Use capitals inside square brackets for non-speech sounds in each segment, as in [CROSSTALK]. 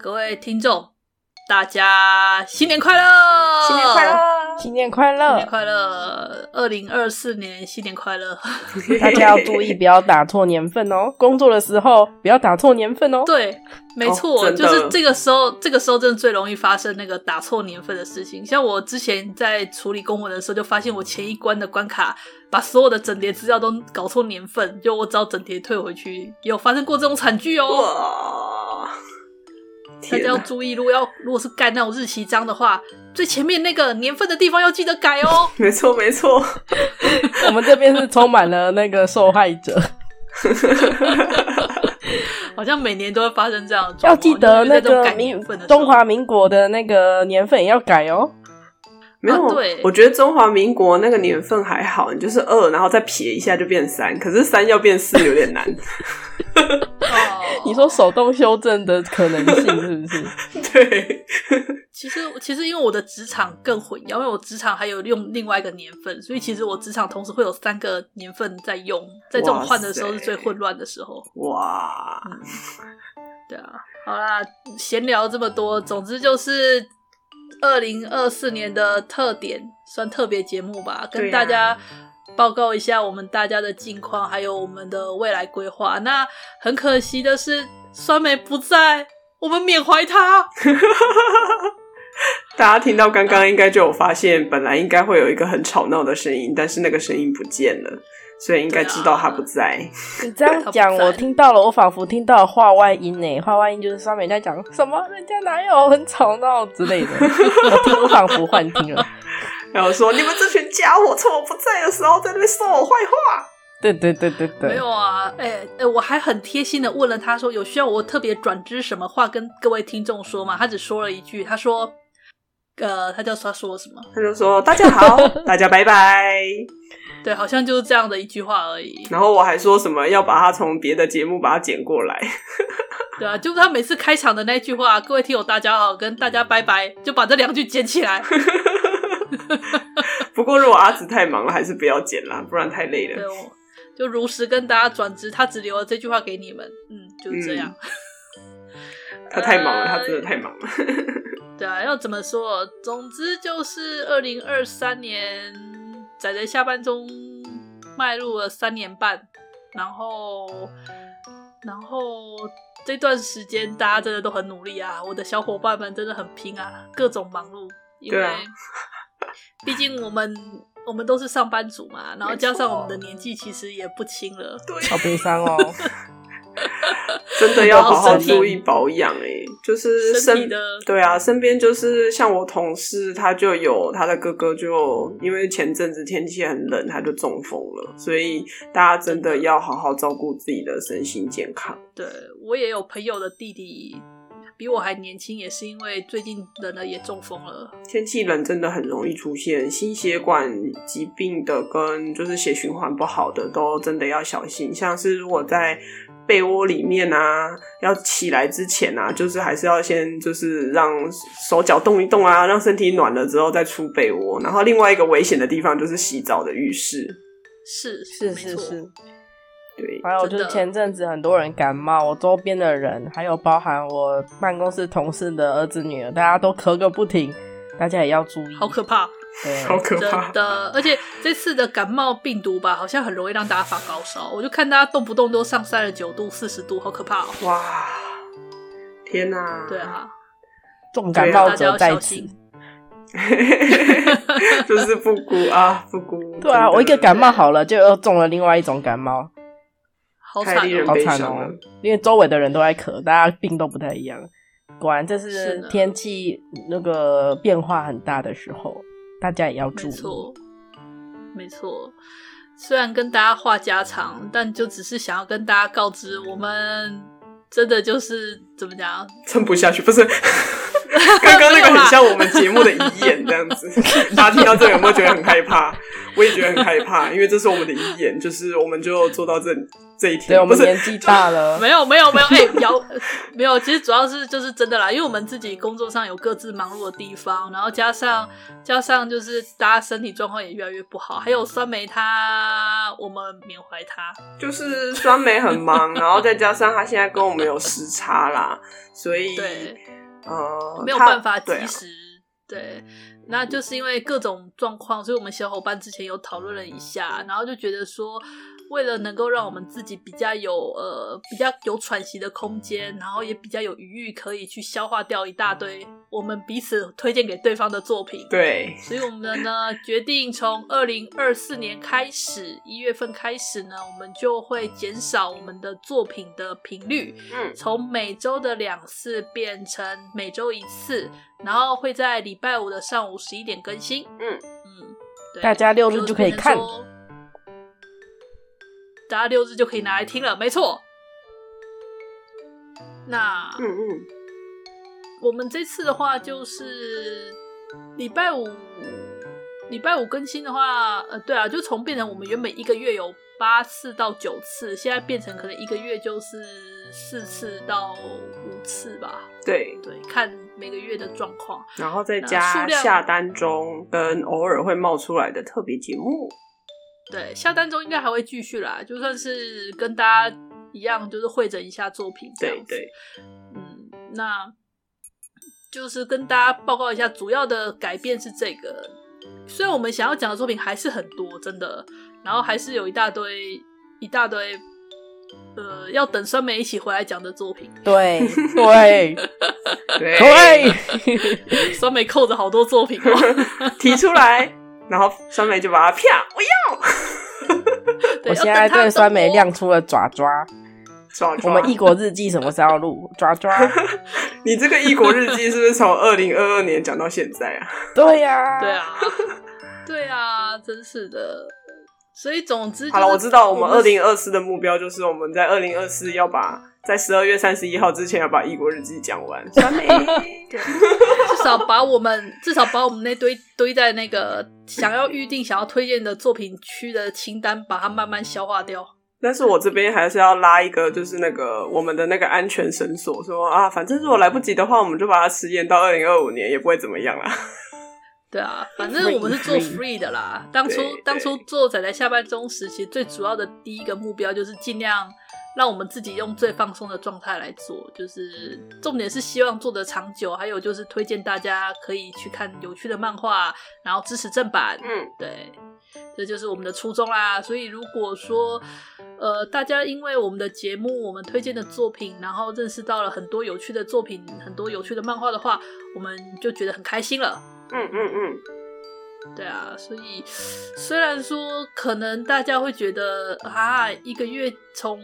各位听众，大家新年快乐！新年快乐！新年快乐！新年快乐！二零二四年新年快乐！[LAUGHS] 大家要注意，不要打错年份哦。[LAUGHS] 工作的时候不要打错年份哦。对，没错，哦、就是这个时候，这个时候真的最容易发生那个打错年份的事情。像我之前在处理公文的时候，就发现我前一关的关卡把所有的整叠资料都搞错年份，就我只好整叠退回去。有发生过这种惨剧哦。大家要注意，如果要如果是盖那种日期章的话，最前面那个年份的地方要记得改哦。[LAUGHS] 没错，没错，[LAUGHS] 我们这边是充满了那个受害者，[LAUGHS] 好像每年都会发生这样的。要记得那个民中华民国的那个年份也要改哦。没有，啊、对我觉得中华民国那个年份还好，你就是二，然后再撇一下就变三。可是三要变四有点难。哦、[LAUGHS] 你说手动修正的可能性是不是？[LAUGHS] 对。[LAUGHS] 其实，其实因为我的职场更混淆，因为我职场还有用另外一个年份，所以其实我职场同时会有三个年份在用，在这种换的时候是最混乱的时候。哇、嗯。对啊，好啦，闲聊这么多，总之就是。二零二四年的特点算特别节目吧，跟大家报告一下我们大家的近况，还有我们的未来规划。那很可惜的是，酸梅不在，我们缅怀他。[LAUGHS] [LAUGHS] 大家听到刚刚应该就有发现，本来应该会有一个很吵闹的声音，但是那个声音不见了。所以应该知道他不在。啊、[LAUGHS] 你这样讲，我听到了，我仿佛听到了话外音呢，话外音就是上面在讲什么，人家哪有很吵闹之类的。[LAUGHS] 我听，我仿佛幻听了。然后说你们这群家伙趁我不在的时候在那边说我坏话。对对对对对。没有啊，哎、欸、哎，我还很贴心的问了他说，有需要我特别转知什么话跟各位听众说吗？他只说了一句，他说，呃，他叫他说什么？他就说大家好，[LAUGHS] 大家拜拜。对，好像就是这样的一句话而已。然后我还说什么要把它从别的节目把它剪过来。[LAUGHS] 对啊，就是他每次开场的那句话：“各位听友大家好，跟大家拜拜”，就把这两句剪起来。[LAUGHS] 不过如果阿紫太忙了，还是不要剪啦，不然太累了。对，我就如实跟大家转职，他只留了这句话给你们。嗯，就是这样。嗯、他太忙了，他真的太忙了。[LAUGHS] 对啊，要怎么说？总之就是二零二三年。仔仔下班中迈入了三年半，然后，然后这段时间大家真的都很努力啊！我的小伙伴们真的很拼啊，各种忙碌，因为 [LAUGHS] 毕竟我们我们都是上班族嘛，然后加上我们的年纪其实也不轻了，对，好悲伤哦。[LAUGHS] [LAUGHS] 真的要好好注意保养哎，就是身，的对啊，身边就是像我同事，他就有他的哥哥，就因为前阵子天气很冷，他就中风了，所以大家真的要好好照顾自己的身心健康。对，我也有朋友的弟弟比我还年轻，也是因为最近冷了也中风了。天气冷真的很容易出现心血管疾病的，跟就是血循环不好的，都真的要小心。像是如果在被窝里面啊，要起来之前啊，就是还是要先就是让手脚动一动啊，让身体暖了之后再出被窝。然后另外一个危险的地方就是洗澡的浴室，是是是是，对。还有就是前阵子很多人感冒，我周边的人还有包含我办公室同事的儿子女儿，大家都咳个不停，大家也要注意，好可怕。对，好可怕！真的，而且这次的感冒病毒吧，好像很容易让大家发高烧。我就看大家动不动都上三十九度、四十度，好可怕哦！哇，天哪！对啊，重感冒者在此，[LAUGHS] 就是复古啊，复古。对啊，我一个感冒好了，就又中了另外一种感冒，好惨，好惨哦！因为周围的人都在咳，大家病都不太一样。果然，这是天气那个变化很大的时候。大家也要注意。没错，没错。虽然跟大家话家常，但就只是想要跟大家告知，我们真的就是怎么讲，撑不下去。不是，[LAUGHS] 刚刚那个很像我们节目的遗言这样子。[LAUGHS] 大家听到这个有没有觉得很害怕？我也觉得很害怕，因为这是我们的遗言，就是我们就做到这这一天。对，我们年纪大了，没有没有没有，哎、[LAUGHS] 欸，有没有？其实主要是就是真的啦，因为我们自己工作上有各自忙碌的地方，然后加上加上就是大家身体状况也越来越不好，还有酸梅他，我们缅怀他，就是酸梅很忙，然后再加上他现在跟我们有时差啦，所以对，呃，没有办法及时。对，那就是因为各种状况，所以我们小伙伴之前有讨论了一下，然后就觉得说，为了能够让我们自己比较有呃比较有喘息的空间，然后也比较有余裕可以去消化掉一大堆我们彼此推荐给对方的作品。对，所以我们呢决定从二零二四年开始，一月份开始呢，我们就会减少我们的作品的频率，嗯，从每周的两次变成每周一次，然后会在礼拜五的上午十一点更新。嗯嗯，对，大家六日就可以看。大家六日就可以拿来听了，没错。那嗯嗯，我们这次的话就是礼拜五，礼拜五更新的话，呃，对啊，就从变成我们原本一个月有八次到九次，现在变成可能一个月就是四次到五次吧。对对，看每个月的状况，然后再加下单中跟偶尔会冒出来的特别节目。对，下单中应该还会继续啦，就算是跟大家一样，就是会诊一下作品这样子。对对，嗯，那就是跟大家报告一下，主要的改变是这个。虽然我们想要讲的作品还是很多，真的，然后还是有一大堆一大堆，呃，要等酸梅一起回来讲的作品。对 [LAUGHS] 对对，对酸梅扣着好多作品哦，[LAUGHS] 提出来。然后酸梅就把它啪，我要！我现在对酸梅亮出了爪爪。爪爪。我们异国日记什么时候录？爪爪。[LAUGHS] 你这个异国日记是不是从二零二二年讲到现在啊？[LAUGHS] 对呀、啊，对啊，对啊，真是的。所以总之，好了，我知道我们二零二四的目标就是我们在二零二四要把在十二月三十一号之前要把异国日记讲完。完美，[LAUGHS] 对，至少把我们至少把我们那堆堆在那个想要预定、想要推荐的作品区的清单，把它慢慢消化掉。但是我这边还是要拉一个，就是那个我们的那个安全绳索，说啊，反正如果来不及的话，我们就把它迟延到二零二五年，也不会怎么样啦。对啊，反正我们是做 free 的啦。当初当初做仔仔下班中时，其实最主要的第一个目标就是尽量让我们自己用最放松的状态来做，就是重点是希望做得长久，还有就是推荐大家可以去看有趣的漫画，然后支持正版。嗯，对，这就是我们的初衷啦。所以如果说呃大家因为我们的节目，我们推荐的作品，然后认识到了很多有趣的作品，很多有趣的漫画的话，我们就觉得很开心了。嗯嗯嗯，对啊，所以虽然说可能大家会觉得啊，一个月从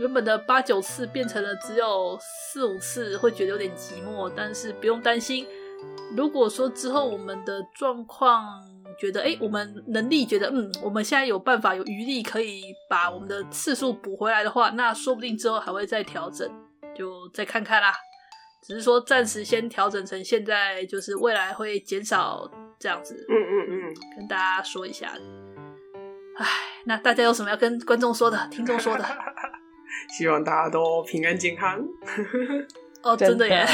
原本的八九次变成了只有四五次，会觉得有点寂寞，但是不用担心。如果说之后我们的状况觉得，哎，我们能力觉得，嗯，我们现在有办法有余力可以把我们的次数补回来的话，那说不定之后还会再调整，就再看看啦。只是说暂时先调整成现在，就是未来会减少这样子。嗯嗯嗯，跟大家说一下。唉，那大家有什么要跟观众说的、听众说的？[LAUGHS] 希望大家都平安健康。哦，真的耶！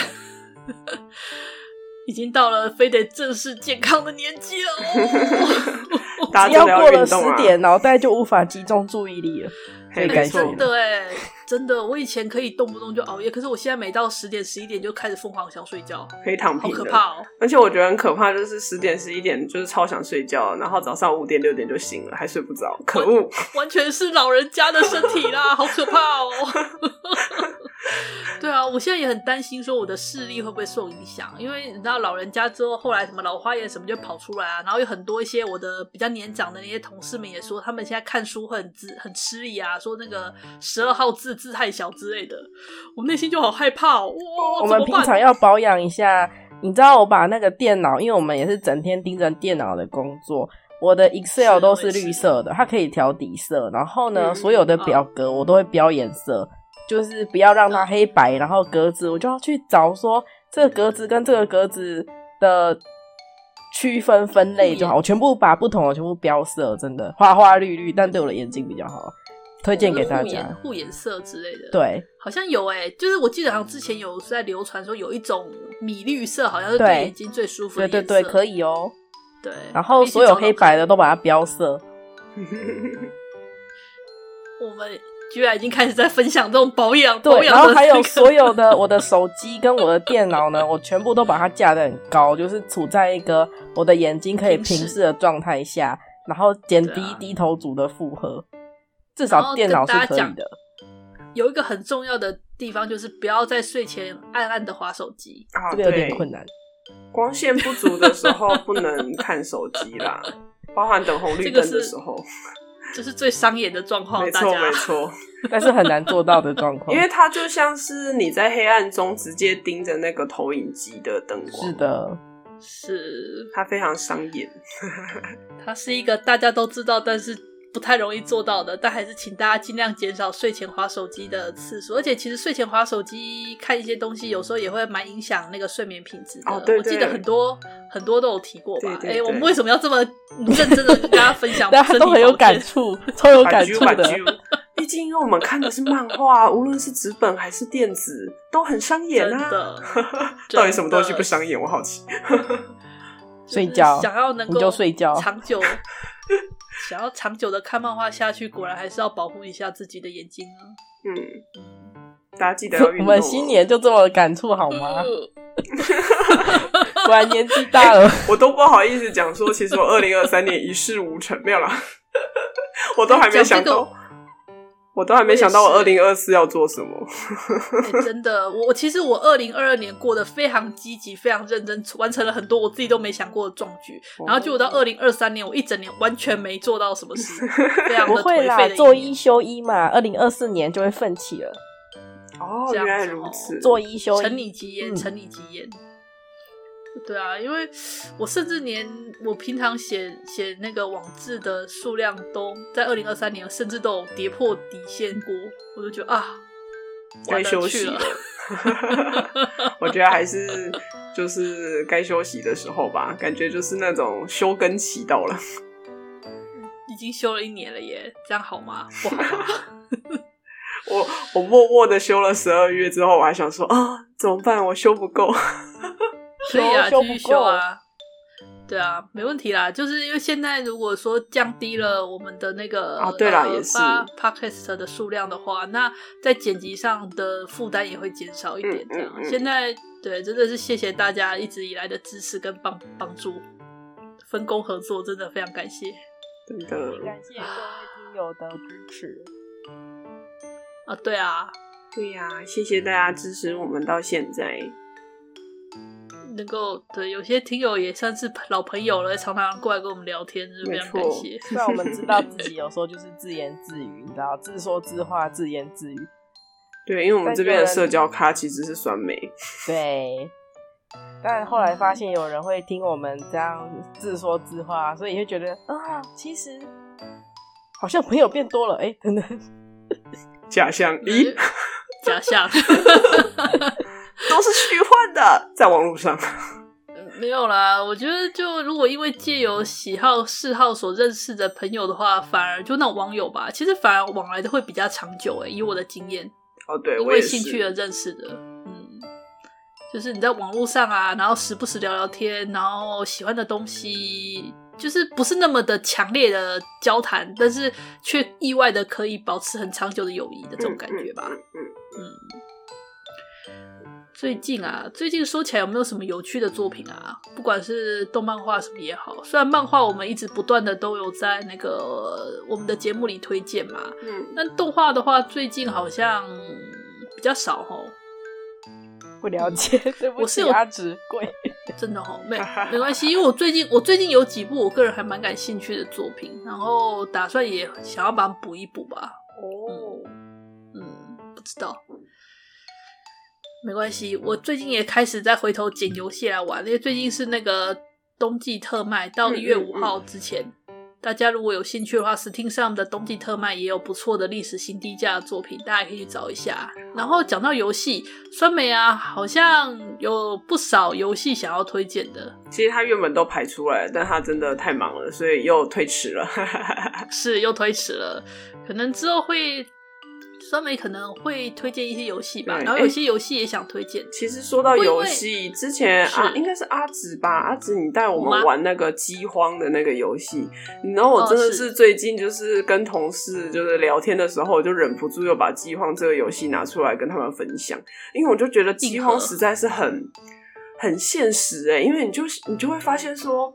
[LAUGHS] 已经到了非得正视健康的年纪了哦。[LAUGHS] 大家要过了十点，脑袋就无法集中注意力了。可以真的哎。真的，我以前可以动不动就熬夜，可是我现在每到十点、十一点就开始疯狂想睡觉，可以躺平，好可怕哦！而且我觉得很可怕，就是十点、十一点就是超想睡觉，然后早上五点、六点就醒了，还睡不着，可恶！完全是老人家的身体啦，[LAUGHS] 好可怕哦！[LAUGHS] 对啊，我现在也很担心，说我的视力会不会受影响？因为你知道，老人家之后后来什么老花眼什么就跑出来啊，然后有很多一些我的比较年长的那些同事们也说，他们现在看书会很字很吃力啊，说那个十二号字字太小之类的，我内心就好害怕哦。我们平常要保养一下，你知道，我把那个电脑，因为我们也是整天盯着电脑的工作，我的 Excel 都是绿色的，它可以调底色，然后呢，嗯、所有的表格我都会标颜色。就是不要让它黑白，然后格子我就要去找说这个格子跟这个格子的区分分类就好，我全部把不同的全部标色，真的花花绿绿，但对我的眼睛比较好。推荐给大家。护眼色之类的，对，好像有哎、欸，就是我记得好像之前有在流传说有一种米绿色，好像是对眼睛最舒服的。对对对，可以哦。对，然后所有黑白的都把它标色。[LAUGHS] 我们居然已经开始在分享这种保养，对，然后还有所有的 [LAUGHS] 我的手机跟我的电脑呢，我全部都把它架得很高，就是处在一个我的眼睛可以平视的状态下，然后减低低头族的负荷。至少电脑是可以的。有一个很重要的地方就是不要在睡前暗暗的划手机，啊，这个有点困难。光线不足的时候不能看手机啦，[LAUGHS] 包含等红绿灯的时候，这、就是最伤眼的状况。没错，没错，但是很难做到的状况，[LAUGHS] 因为它就像是你在黑暗中直接盯着那个投影机的灯光。是的，是它非常伤眼。它是一个大家都知道，但是。不太容易做到的，但还是请大家尽量减少睡前划手机的次数。而且，其实睡前划手机看一些东西，有时候也会蛮影响那个睡眠品质的。哦，对对。我记得很多很多都有提过吧？哎、欸，我们为什么要这么认真的跟大家分享？[LAUGHS] 大家都很有感触，超有感触的。[LAUGHS] 毕竟，因为我们看的是漫画，无论是纸本还是电子，都很伤眼啊。的，[LAUGHS] 到底什么东西不伤眼？我好奇。睡觉，想要能够睡觉，长久。想要长久的看漫画下去，果然还是要保护一下自己的眼睛啊。嗯，大家记得要运动。我们新年就这么感触好吗？[LAUGHS] [LAUGHS] 果然年纪大了，我都不好意思讲说，其实我二零二三年一事无成，没有啦，[LAUGHS] 我都还没想到。我都还没想到我二零二四要做什么。欸、真的，我其实我二零二二年过得非常积极，非常认真，完成了很多我自己都没想过的壮举。然后就我到二零二三年，我一整年完全没做到什么事，[LAUGHS] 非常的颓废的。不会啦，做一休一嘛，二零二四年就会奋起了。哦，原来如此，做一休一，承你吉言，承你吉言。对啊，因为我甚至连我平常写写那个网志的数量都在二零二三年，甚至都有跌破底线过，我就觉得啊，该休息了。[LAUGHS] 我觉得还是就是该休息的时候吧，感觉就是那种休更期到了。已经休了一年了耶，这样好吗？不好吗？[LAUGHS] 我我默默的休了十二月之后，我还想说啊，怎么办？我休不够。可以啊，继续修啊，对啊，没问题啦。就是因为现在如果说降低了我们的那个啊，对啦，呃、也是 Podcast 的数量的话，那在剪辑上的负担也会减少一点。这样，嗯嗯嗯、现在对，真的是谢谢大家一直以来的支持跟帮帮助，分工合作，真的非常感谢。真的，感谢各位听友的支持。啊，对啊，对呀、啊，谢谢大家支持我们到现在。能够对有些听友也算是老朋友了，常常过来跟我们聊天，就非常感谢。虽然我们知道自己 [LAUGHS] 有时候就是自言自语，你知道，自说自话，自言自语。对，因为我们这边的社交咖其实是酸梅。[LAUGHS] 对。但后来发现有人会听我们这样自说自话，所以也会觉得啊，其实好像朋友变多了。哎，等等，假象？咦，假象。[LAUGHS] [LAUGHS] 都是虚幻的，在网络上。[LAUGHS] 没有啦，我觉得就如果因为借由喜好嗜好所认识的朋友的话，反而就那种网友吧，其实反而往来的会比较长久诶，以我的经验。哦，对，因为兴趣而认识的，嗯，就是你在网络上啊，然后时不时聊聊天，然后喜欢的东西就是不是那么的强烈的交谈，但是却意外的可以保持很长久的友谊的这种感觉吧，嗯嗯。嗯嗯最近啊，最近说起来有没有什么有趣的作品啊？不管是动漫画什么也好，虽然漫画我们一直不断的都有在那个我们的节目里推荐嘛，嗯，但动画的话最近好像比较少哦。不了解，[LAUGHS] 对不起，我是有阿直贵，[LAUGHS] 真的哦，没 [LAUGHS] 没关系，因为我最近我最近有几部我个人还蛮感兴趣的作品，然后打算也想要把它补一补吧。哦，嗯，嗯，不知道。没关系，我最近也开始在回头捡游戏来玩，因为最近是那个冬季特卖，到一月五号之前，嗯嗯嗯，大家如果有兴趣的话，Steam 上的冬季特卖也有不错的历史新低价的作品，大家可以去找一下。然后讲到游戏，酸梅啊，好像有不少游戏想要推荐的。其实他原本都排出来，但他真的太忙了，所以又推迟了。[LAUGHS] 是又推迟了。可能之后会。酸梅可能会推荐一些游戏吧，然后有些游戏也想推荐。其实说到游戏，之前啊，是应该是阿紫吧，阿紫你带我们玩那个饥荒的那个游戏，然后我真的是最近就是跟同事就是聊天的时候，我就忍不住又把饥荒这个游戏拿出来跟他们分享，因为我就觉得饥荒实在是很很现实哎、欸，因为你就你就会发现说。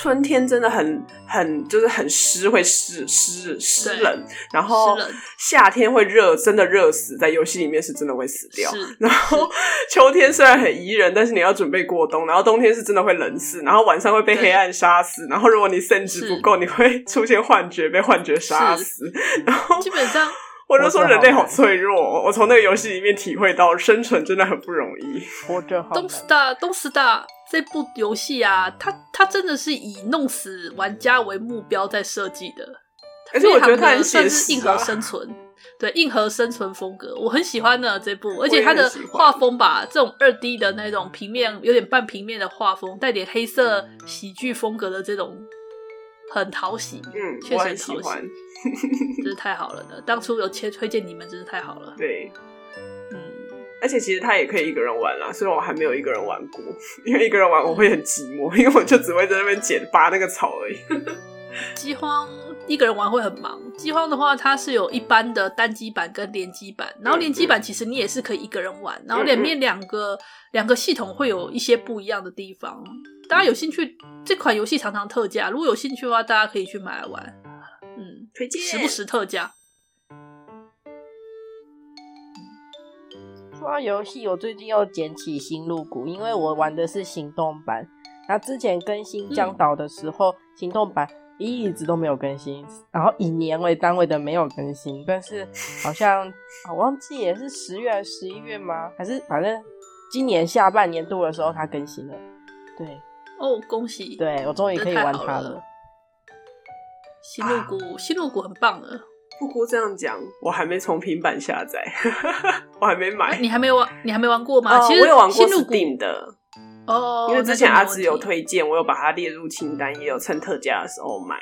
春天真的很很就是很湿，会湿湿湿冷，然后夏天会热，真的热死，在游戏里面是真的会死掉。然后秋天虽然很宜人，但是你要准备过冬。然后冬天是真的会冷死，然后晚上会被黑暗杀死。然后如果你肾值不够，你会出现幻觉，被幻觉杀死。然后基本上，我就说人类好脆弱。我从那个游戏里面体会到，生存真的很不容易。活着好。Don't stop, don't stop。这部游戏啊，它它真的是以弄死玩家为目标在设计的，而且我觉得它很算是硬核生存，对硬核生存风格，我很喜欢的这部，而且它的画风吧，这种二 D 的那种平面，有点半平面的画风，带点黑色喜剧风格的这种，很讨喜，嗯，确实很讨喜，真是太好了呢。当初有切推荐你们，真是太好了，[LAUGHS] 对。而且其实他也可以一个人玩啦，虽然我还没有一个人玩过，因为一个人玩我会很寂寞，因为我就只会在那边捡拔那个草而已。[LAUGHS] 饥荒一个人玩会很忙。饥荒的话，它是有一般的单机版跟联机版，然后联机版其实你也是可以一个人玩，然后两面两个两个系统会有一些不一样的地方。大家有兴趣，这款游戏常常特价，如果有兴趣的话，大家可以去买来玩。嗯，推荐，时不时特价。说到游戏，我最近又捡起《新露谷》，因为我玩的是行动版。那之前更新江岛的时候，嗯、行动版一直都没有更新，然后以年为单位的没有更新。但是 [LAUGHS] 好像我忘记也是十月还是十一月吗？还是反正今年下半年度的时候它更新了。对，哦，恭喜！对，我终于可以玩它了。了星露谷，啊、星露谷很棒的。不过这样讲，我还没从平板下载，[LAUGHS] 我还没买。啊、你还没玩？你还没玩过吗？呃、其实我有玩过 Steam 的哦，因为之前阿紫有推荐，我有把它列入清单，也有趁特价的时候买。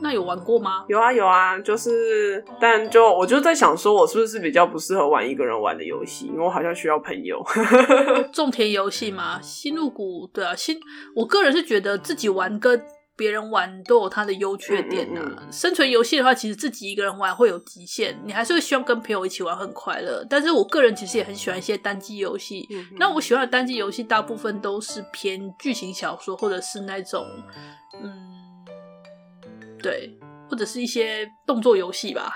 那有玩过吗？有啊有啊，就是，但就我就在想，说我是不是比较不适合玩一个人玩的游戏？因为我好像需要朋友。[LAUGHS] 种田游戏嘛，新入谷，对啊，新，我个人是觉得自己玩跟。别人玩都有它的优缺点啊。嗯嗯嗯，生存游戏的话，其实自己一个人玩会有极限，你还是会希望跟朋友一起玩很快乐。但是我个人其实也很喜欢一些单机游戏。嗯嗯，那我喜欢的单机游戏大部分都是偏剧情小说，或者是那种，嗯，对，或者是一些动作游戏吧。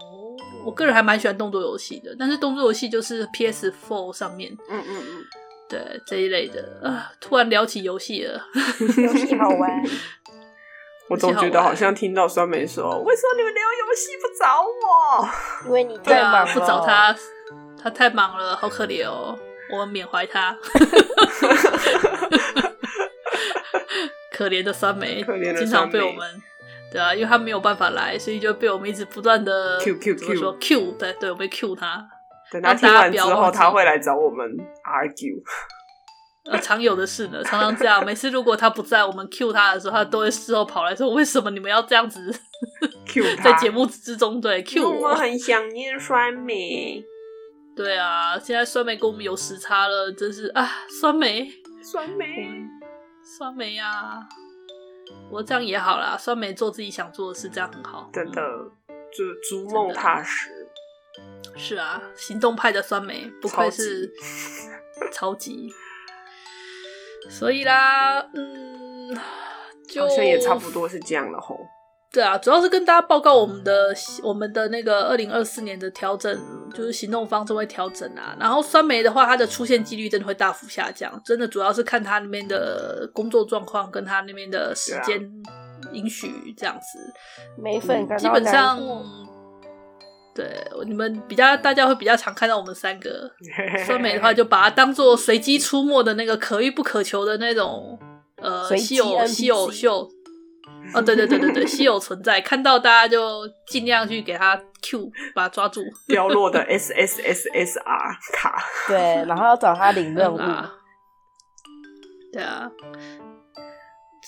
哦，我个人还蛮喜欢动作游戏的，但是动作游戏就是 PS4 上面。嗯嗯嗯，对这一类的啊，突然聊起游戏了，[LAUGHS] 游戏好玩。我总觉得好像听到酸梅说：“为什么你们聊游戏不找我？”因为你太忙了，不找他，他太忙了，好可怜哦。我们缅怀他，[LAUGHS] 可怜的酸梅，经常被我们对啊，因为他没有办法来，所以就被我们一直不断的 Q Q Q 说 Q，对对，我被 Q 他。等他听完之后，他会来找我们 argue。呃，常有的事呢，常常这样。每次如果他不在，我们 cue 他的时候，他都会事后跑来说：“为什么你们要这样子 cue [LAUGHS] 他？”在节目之中，对 cue 我。我很想念酸梅。对啊，现在酸梅跟我们有时差了，真是啊，酸梅，酸梅，酸梅呀、啊！我这样也好啦，酸梅做自己想做的事，这样很好。真的，就逐梦踏实。是啊，行动派的酸梅，不愧是超级。所以啦，嗯，就好像也差不多是这样了吼。对啊，主要是跟大家报告我们的我们的那个二零二四年的调整，就是行动方针会调整啊。然后酸梅的话，它的出现几率真的会大幅下降，真的主要是看他那边的工作状况跟他那边的时间允许这样子。梅粉，基本上。对，你们比较，大家会比较常看到我们三个。酸梅的话，就把它当做随机出没的那个可遇不可求的那种，呃，稀有稀有秀。哦，对对对对对，[LAUGHS] 稀有存在，看到大家就尽量去给他 Q，把他抓住。掉落的 S S S S R 卡。对，然后要找他领任务。对啊。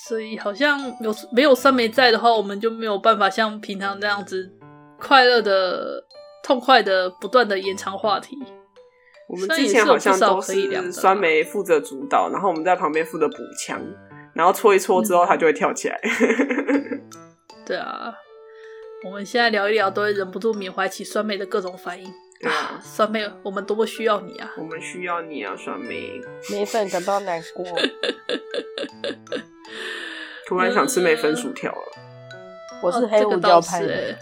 所以好像有没有酸梅在的话，我们就没有办法像平常这样子快乐的、痛快的、不断的延长话题。我们之前好像都是酸梅负责主导，然后我们在旁边负责补枪，然后搓一搓之后，它就会跳起来。嗯、对啊，我们现在聊一聊，都会忍不住缅怀起酸梅的各种反应。对啊，酸梅，我们多么需要你啊！我们需要你啊，酸梅。梅粉感到难过，[LAUGHS] 突然想吃梅粉薯条了。我是黑胡椒派的。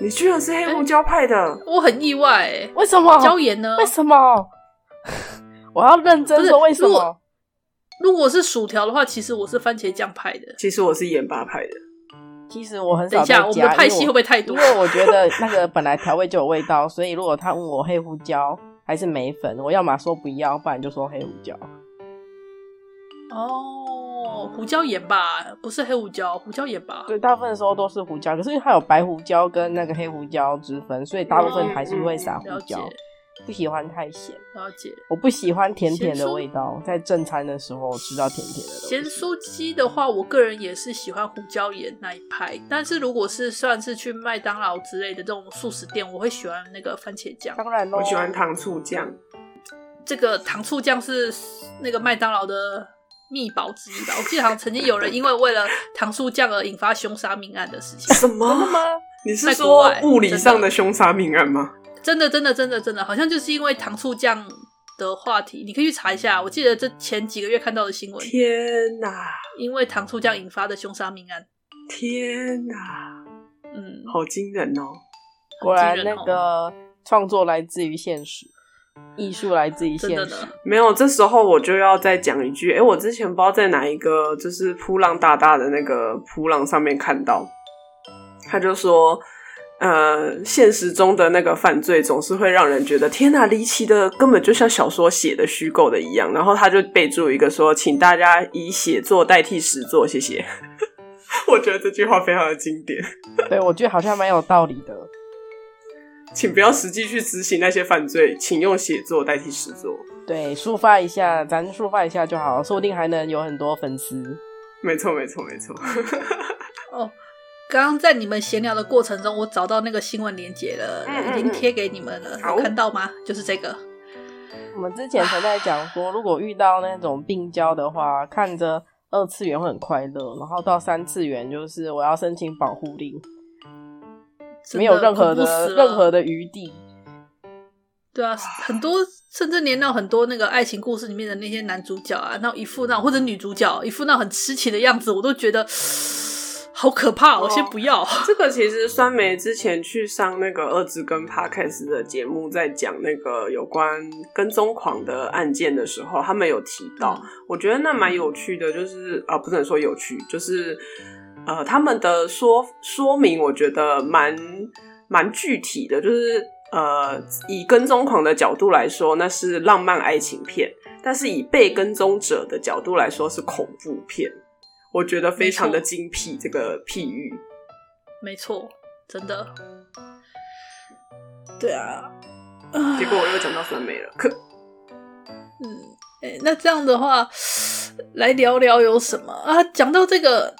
你居然是黑胡椒派的，欸、我很意外、欸。为什么？椒盐呢？为什么？[LAUGHS] 我要认真说为什么？如果，如果是薯条的话，其实我是番茄酱派的。其实我是盐巴派的。其实我很少。等一下，我们的派系会不会太多？因为我觉得那个本来调味就有味道，所以如果他问我黑胡椒还是梅粉，我要么说不要，不然就说黑胡椒。哦。胡椒盐吧，不是黑胡椒，胡椒盐吧。对，大部分的时候都是胡椒，可是因为它有白胡椒跟那个黑胡椒之分，所以大部分还是会撒胡椒。嗯嗯、不喜欢太咸。了解。我不喜欢甜甜的味道，在正餐的时候吃到甜甜的。咸酥鸡的话，我个人也是喜欢胡椒盐那一派，但是如果是算是去麦当劳之类的这种速食店，我会喜欢那个番茄酱。当然喽，我喜欢糖醋酱。这个糖醋酱是那个麦当劳的。秘宝之一吧，我记得好像曾经有人因为为了糖醋酱而引发凶杀命案的事情。什么？吗？你是说物理上的凶杀命案吗？真的，真的，真的，真的，好像就是因为糖醋酱的话题，你可以去查一下。我记得这前几个月看到的新闻。天哪！因为糖醋酱引发的凶杀命案。天哪！嗯，好惊人哦！果然，那个创作来自于现实。艺术来自于现实，没有。这时候我就要再讲一句，哎、欸，我之前不知道在哪一个就是扑浪大大的那个扑浪上面看到，他就说，呃，现实中的那个犯罪总是会让人觉得天哪，离奇的，根本就像小说写的虚构的一样。然后他就备注一个说，请大家以写作代替实作，谢谢。[LAUGHS] 我觉得这句话非常的经典，对，我觉得好像蛮有道理的。请不要实际去执行那些犯罪，请用写作代替实作。对，抒发一下，咱抒发一下就好，说不定还能有很多粉丝。没错，没错，没错。[LAUGHS] 哦，刚刚在你们闲聊的过程中，我找到那个新闻链接了，嗯嗯嗯，已经贴给你们了，有看到吗？就是这个。我们之前曾在讲说，如果遇到那种病娇的话，看着二次元会很快乐，然后到三次元就是我要申请保护令。没有任何的任何的余地。对啊，很多甚至连到很多那个爱情故事里面的那些男主角啊，那一副那或者女主角一副那很痴情的样子，我都觉得 [SIGHS] 好可怕。我先不要。哦，这个其实酸梅之前去上那个二字跟 Podcast 的节目，在讲那个有关跟踪狂的案件的时候，他们有提到，嗯、我觉得那蛮有趣的，就是啊，不能说有趣，就是。呃，他们的说说明，我觉得蛮蛮具体的，就是呃，以跟踪狂的角度来说，那是浪漫爱情片；但是以被跟踪者的角度来说，是恐怖片。我觉得非常的精辟，这个譬喻。没错，真的。对啊。结果我又讲到酸梅了，可嗯，哎、欸，那这样的话，来聊聊有什么啊？讲到这个。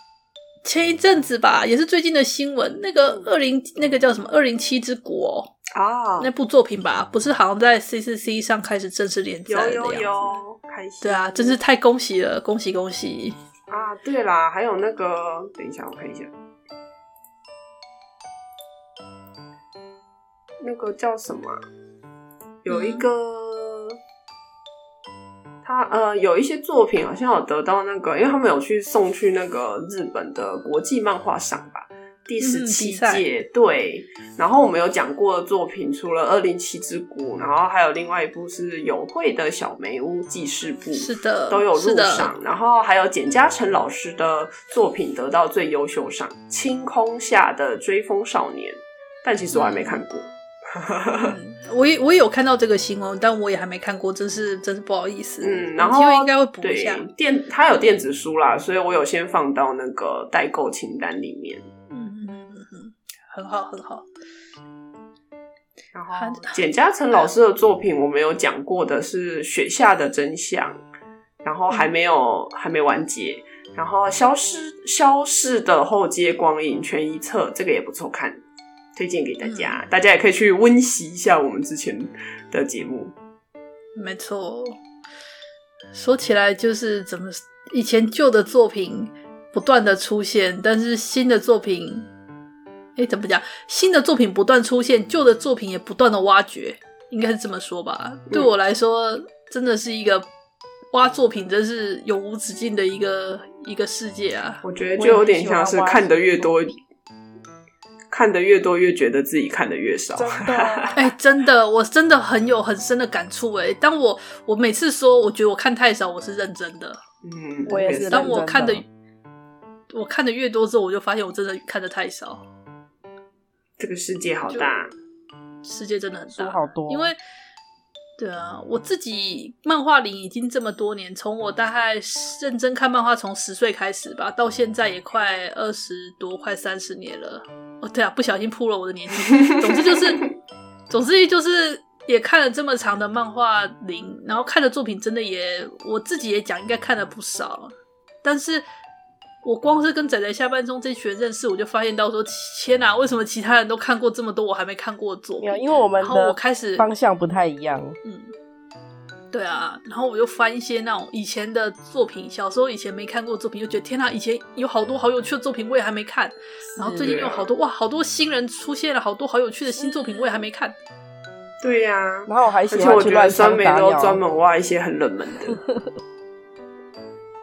前一阵子吧，也是最近的新闻，那个二零那个叫什么《二零七之国》啊，那部作品吧，不是好像在 C 四 C 上开始正式连载的？有有有，开心！对啊，真是太恭喜了，恭喜恭喜！啊，对啦，还有那个，等一下我看一下，那个叫什么？有一个。嗯他呃有一些作品好像有得到那个，因为他们有去送去那个日本的国际漫画赏吧，第十七届、嗯、对。然后我们有讲过的作品，除了《二零七之谷》，然后还有另外一部是友会的小梅屋记事簿，是的，都有入赏。然后还有简嘉诚老师的作品得到最优秀赏，《清空下的追风少年》，但其实我还没看过。嗯嗯、[LAUGHS] 我也我也有看到这个新闻，但我也还没看过，真是真是不好意思。嗯，然后应该会补一下。电它有电子书啦，所以我有先放到那个代购清单里面。嗯嗯嗯嗯，很好很好。然后简嘉诚老师的作品，我们有讲过的是《雪下的真相》，然后还没有、嗯、还没完结。然后消失消逝的后街光影全一册，这个也不错看，推荐给大家。嗯、大家也可以去温习一下我们之前的节目。没错，说起来就是怎么以前旧的作品不断的出现，但是新的作品，哎，怎么讲？新的作品不断出现，旧的作品也不断的挖掘，应该是这么说吧？嗯、对我来说，真的是一个。挖作品真是永无止境的一个一个世界啊！我觉得就有点像是看的越多，看的越多，越觉得自己看的越少。[LAUGHS] 哎、欸，真的，我真的很有很深的感触。哎，当我我每次说我觉得我看太少，我是认真的。嗯，我也是。当我看的我看的越多之后，我就发现我真的看的太少。这个世界好大，世界真的很大，好多，因为。对啊，我自己漫画龄已经这么多年，从我大概认真看漫画从十岁开始吧，到现在也快二十多，快三十年了。哦，对啊，不小心扑了我的年纪。总之就是，总之就是也看了这么长的漫画龄，然后看的作品真的也，我自己也讲应该看了不少，但是。我光是跟仔仔下半中这群人认识，我就发现到说，天哪，为什么其他人都看过这么多，我还没看过的作品？因为我们的我开始方向不太一样。嗯，对啊，然后我就翻一些那种以前的作品，小时候以前没看过的作品，就觉得天哪，以前有好多好有趣的作品，我也还没看。然后最近有好多哇，好多新人出现了，好多好有趣的新作品，我也还没看。对呀、啊，然后我还喜欢去乱而且我觉得酸梅都专门挖一些很冷门的。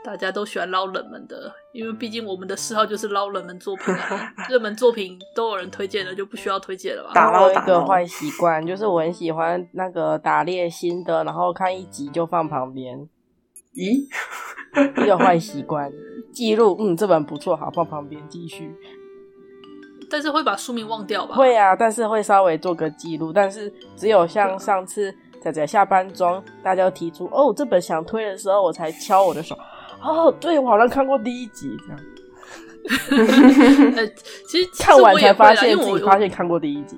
大家都喜欢捞冷门的，因为毕竟我们的嗜好就是捞冷门作品啊。[LAUGHS] 热门作品都有人推荐了，就不需要推荐了吧？打捞一个坏习惯，就是我很喜欢那个打猎新的，然后看一集就放旁边。咦？[LAUGHS] 一个坏习惯，记录，嗯，这本不错，好，放旁边继续。但是会把书名忘掉吧？会啊，但是会稍微做个记录。但是只有像上次仔仔下班中，大家提出哦，这本想推的时候，我才敲我的手。哦，对，我好像看过第一集这样。[LAUGHS] 呃，其实，其实看完才发现自己发现看过第一集，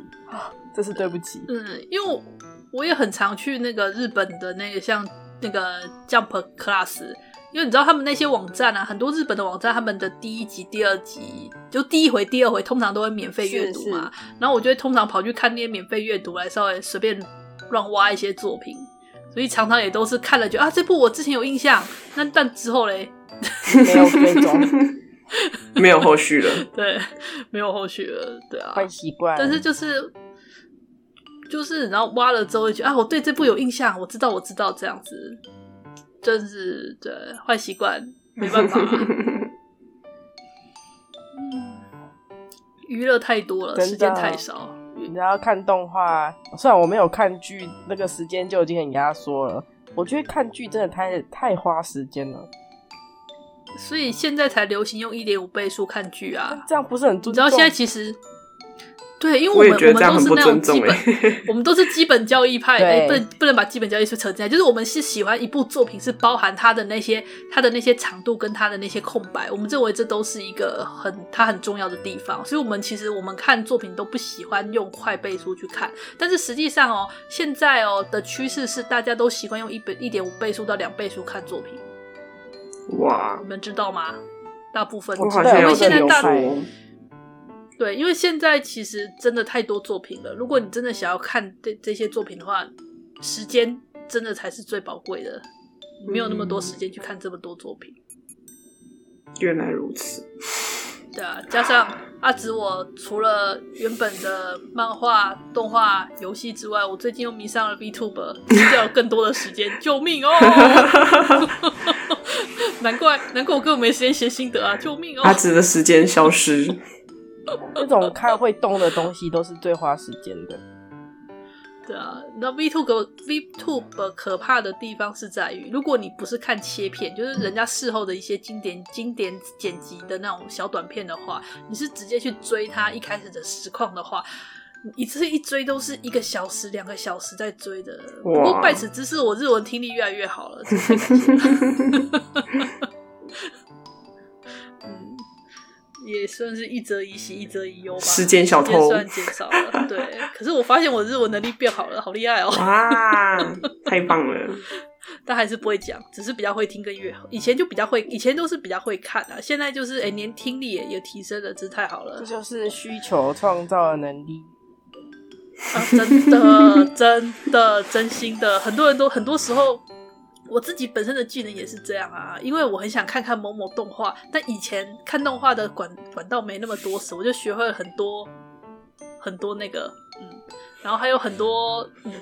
这是对不起。嗯，因为我我也很常去那个日本的那个像那个 Jump Class，因为你知道他们那些网站啊，很多日本的网站，他们的第一集、第二集，就第一回、第二回，通常都会免费阅读嘛。然后我就会通常跑去看那些免费阅读，来稍微随便乱挖一些作品。所以常常也都是看了就啊，这部我之前有印象，那但之后嘞，没有追踪，[LAUGHS] 没有后续了。对，没有后续了。对啊，坏习惯。但是就是就是，然后挖了之后就啊，我对这部有印象，我知道，我知道这样子，真是对坏习惯，没办法、[LAUGHS] 娱乐太多了，时间太少。你要看动画，虽然我没有看剧，那个时间就已经很压缩了。我觉得看剧真的太太花时间了，所以现在才流行用一点五倍速看剧啊。这样不是很？你知道现在其实。对，因为我们我，我们都是那种基本，[LAUGHS] 我们都是基本教义派，哎，不能不能把基本教义说扯进来，就是我们是喜欢一部作品是包含它的那些它的那些长度跟它的那些空白，我们认为这都是一个很它很重要的地方，所以我们其实我们看作品都不喜欢用快倍速去看，但是实际上哦，现在哦的趋势是大家都习惯用一本一点五倍速到两倍速看作品。哇，你们知道吗？大部分我好像因为现在大。对，因为现在其实真的太多作品了。如果你真的想要看这这些作品的话，时间真的才是最宝贵的。没有那么多时间去看这么多作品。原来如此。对啊，加上阿紫，我除了原本的漫画、动画、游戏之外，我最近又迷上了 VTuber，需要更多的时间。[LAUGHS] 救命哦！[LAUGHS] 难怪，难怪我根本没时间写心得啊！救命哦！阿紫的时间消失。那种看会动的东西都是最花时间的。对啊，那 VTuber VTuber 可怕的地方是在于，如果你不是看切片，就是人家事后的一些经典经典剪辑的那种小短片的话，你是直接去追他一开始的实况的话，一次一追都是一个小时、两个小时在追的。不过拜此之事，我日文听力越来越好了。[LAUGHS] 也算是一则一喜，一则一忧吧。时间小偷也算减少了，对。[LAUGHS] 可是我发现我日文能力变好了，好厉害哦！哇，太棒了！[LAUGHS] 但还是不会讲，只是比较会听跟乐。以前就比较会，以前都是比较会看啊，现在就是哎，连听力也也提升了，这太好了。这就是需求创造的能力啊！真的，真的，真心的，很多人都很多时候。我自己本身的技能也是这样啊，因为我很想看看某某动画，但以前看动画的管管道没那么多时，我就学会了很多很多那个，嗯，然后还有很多，嗯，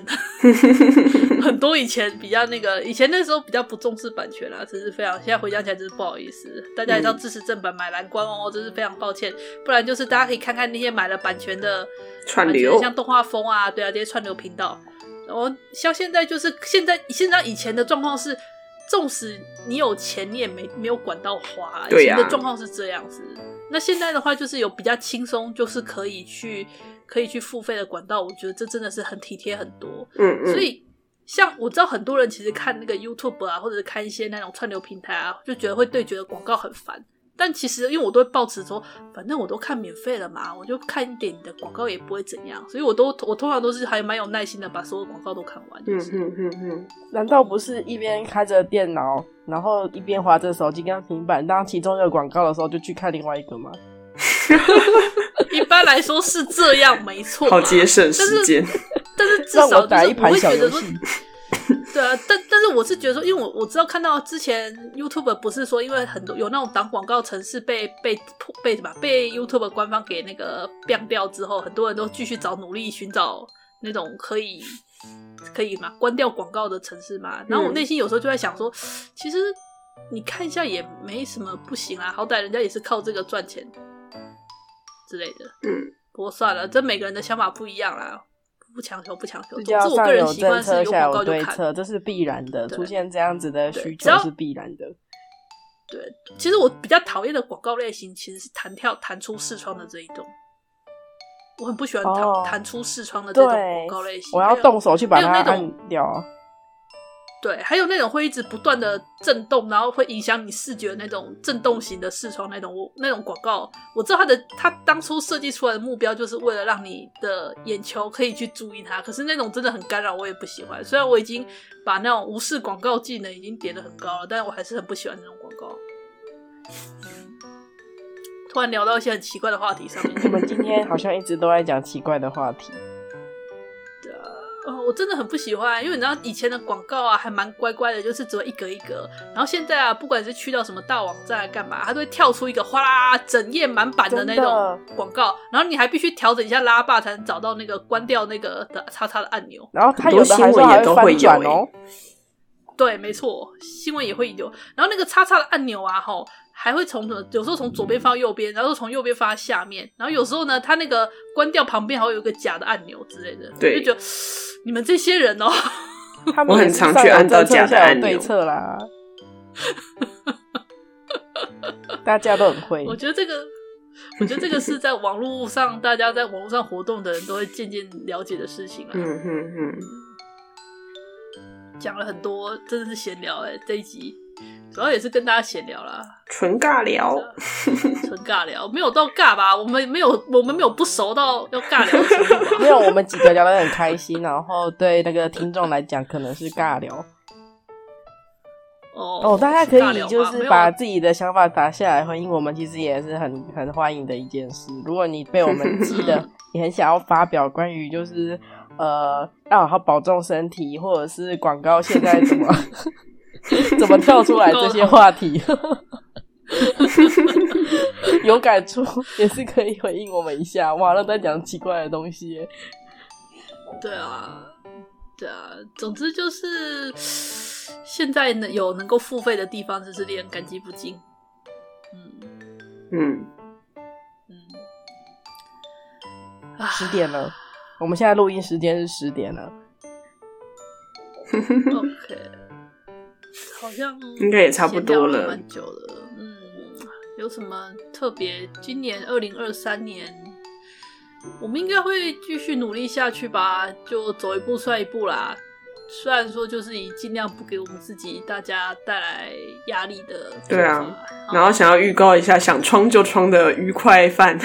[LAUGHS] 很多以前比较那个，以前那时候比较不重视版权啦，真是非常，现在回想起来真是不好意思，大家也要支持正版买蓝光哦，真是非常抱歉，不然就是大家可以看看那些买了版权的串流，像动画风啊，对啊，这些串流频道。我像现在就是现在，现在以前的状况是，纵使你有钱，你也没没有管道花。以前的状况是这样子。啊、那现在的话，就是有比较轻松，就是可以去可以去付费的管道。我觉得这真的是很体贴很多。嗯嗯。所以，像我知道很多人其实看那个 YouTube 啊，或者是看一些那种串流平台啊，就觉得会对觉得广告很烦。但其实，因为我都会抱持说，反正我都看免费了嘛，我就看一点你的广告也不会怎样，所以我都我通常都是还蛮有耐心的把所有广告都看完。就是、嗯嗯嗯嗯。难道不是一边开着电脑，然后一边划着手机跟平板，当其中一个广告的时候就去看另外一个吗？[LAUGHS] 一般来说是这样，没错。好节省时间。但是至少就是我打一盘小游戏。对啊，但但是我是觉得说，因为我我知道看到之前 YouTube 不是说，因为很多有那种挡广告城市被被被什么被 YouTube 官方给那个 ban 掉之后，很多人都继续找努力寻找那种可以可以嘛关掉广告的城市嘛。然后我内心有时候就在想说，嗯、其实你看一下也没什么不行啊，好歹人家也是靠这个赚钱之类的。嗯，不过算了，这每个人的想法不一样啦。不强求，不强求。总之，我个人习惯是有广告就看，这是必然的。出现这样子的需求是必然的。对，其实我比较讨厌的广告类型其实是弹跳、弹出视窗的这一种。我很不喜欢弹弹出视窗的这种广告类型。我要动手去把它按掉。对，还有那种会一直不断的震动，然后会影响你视觉那种震动型的视窗那种，那种广告，我知道它的它当初设计出来的目标就是为了让你的眼球可以去注意它，可是那种真的很干扰，我也不喜欢。虽然我已经把那种无视广告技能已经点得很高了，但是我还是很不喜欢那种广告。突然聊到一些很奇怪的话题上面，[LAUGHS] 我们今天好像一直都在讲奇怪的话题。哦，我真的很不喜欢，因为你知道以前的广告啊，还蛮乖乖的，就是只会一格一格。然后现在啊，不管是去到什么大网站干嘛，它都会跳出一个哗啦，整页满版的那种广告。然后你还必须调整一下拉霸，才能找到那个关掉那个的叉叉的按钮。然后它有的还会翻转哦。对，没错，新闻也会有。然后那个叉叉的按钮啊，吼。还会从什么？有时候从左边放到右边，然后从右边放到下面，然后有时候呢，它那个关掉旁边还会有一个假的按钮之类的。对，就觉得你们这些人哦，我很常去按照假的按钮。对策啦，[LAUGHS] 大家都很会。我觉得这个，我觉得这个是在网络上，大家在网络上活动的人都会渐渐了解的事情啊。嗯嗯嗯，讲了很多，真的是闲聊哎，这一集。主要也是跟大家闲聊啦，纯尬聊，纯尬聊，没有到尬吧？我们没有，我们没有不熟到要尬聊的程度。[LAUGHS] 没有，我们几个聊得很开心，然后对那个听众来讲可能是尬聊。哦哦，大家可以就是把自己的想法打下来回应我们，其实也是很很欢迎的一件事。如果你被我们 [LAUGHS] 记得，你很想要发表关于就是呃要好好保重身体，或者是广告现在怎么。[LAUGHS] 怎么跳出来这些话题？[LAUGHS] 有感触也是可以回应我们一下。哇，那在讲奇怪的东西。对啊，对啊，总之就是现在能有能够付费的地方，就是令人感激不尽。嗯嗯嗯。十点了，我们现在录音时间是十点了。[LAUGHS] OK。好像应该也差不多了，蛮久了。嗯，有什么特别？今年二零二三年，我们应该会继续努力下去吧，就走一步算一步啦。虽然说就是以尽量不给我们自己大家带来压力的。对啊，然后想要预告一下，想创就创的愉快饭。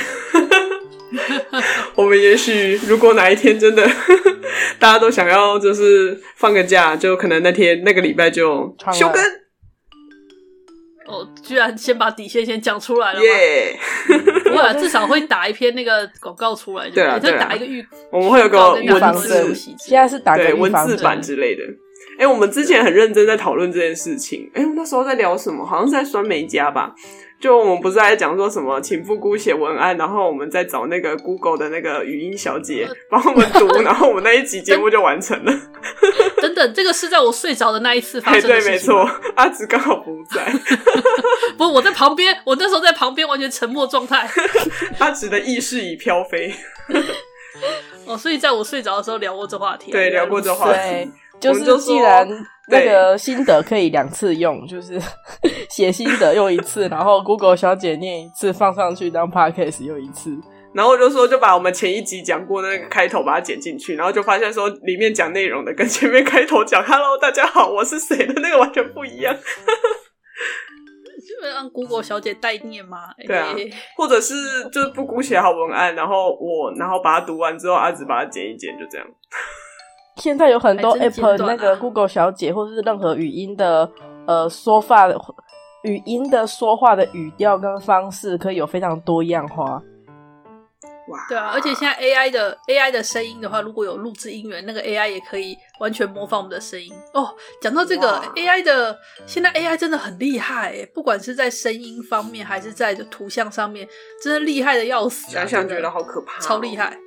[LAUGHS] 我们也许如果哪一天真的 [LAUGHS] 大家都想要就是放个假，就可能那天那个礼拜就休更。哦，居然先把底线先讲出来了耶！Yeah. [LAUGHS] 我至少会打一篇那个广告出来，对啊，就打一个预，我们会有个文字，现在是打个文字版之类的。哎、欸，我们之前很认真在讨论这件事情。哎、欸，我那时候在聊什么？好像是在酸梅家吧。就我们不是在讲说什么，请布姑写文案，然后我们再找那个 Google 的那个语音小姐帮我们读，[LAUGHS] 然后我们那一集节目就完成了。等等，这个是在我睡着的那一次发生的。对，没错，阿紫刚好不在。[LAUGHS] 不是，我在旁边，我那时候在旁边完全沉默状态。[LAUGHS] 阿紫的意识已飘飞。哦，所以在我睡着的时候聊过这话题。对，聊过这话题。就是既然那个心得可以两次用，就是 [LAUGHS] 写心得用一次，然后 Google 小姐念一次，放上去当 Podcast 用一次，然后我就说就把我们前一集讲过的那个开头把它剪进去，然后就发现说里面讲内容的跟前面开头讲 “Hello 大家好，我是谁”的那个完全不一样，就让 Google 小姐代念吗？对啊，或者是就是布谷写好文案，然后我然后把它读完之后，阿紫把它剪一剪，就这样。现在有很多 App 那个 Google 小姐，或者是任何语音的呃说话的语音的说话的语调跟方式，可以有非常多样化。哇，对啊，而且现在 AI 的 AI 的声音的话，如果有录制音源，那个 AI 也可以完全模仿我们的声音。哦，讲到这个 AI 的，现在 AI 真的很厉害诶，不管是在声音方面，还是在图像上面，真的厉害的要死，想想觉得好可怕，超厉害。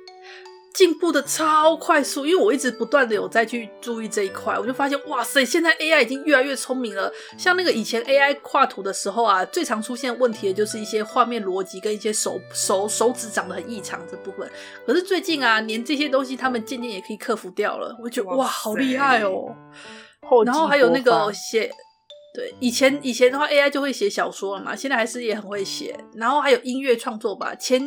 进步的超快速，因为我一直不断的有在去注意这一块，我就发现哇塞，现在 AI 已经越来越聪明了。像那个以前 AI 画图的时候啊，最常出现问题的就是一些画面逻辑跟一些手手手指长得很异常这部分。可是最近啊，连这些东西他们渐渐也可以克服掉了，我就觉得哇，好厉害哦。然后还有那个写。对，以前以前的话，AI 就会写小说了嘛，现在还是也很会写。然后还有音乐创作吧，前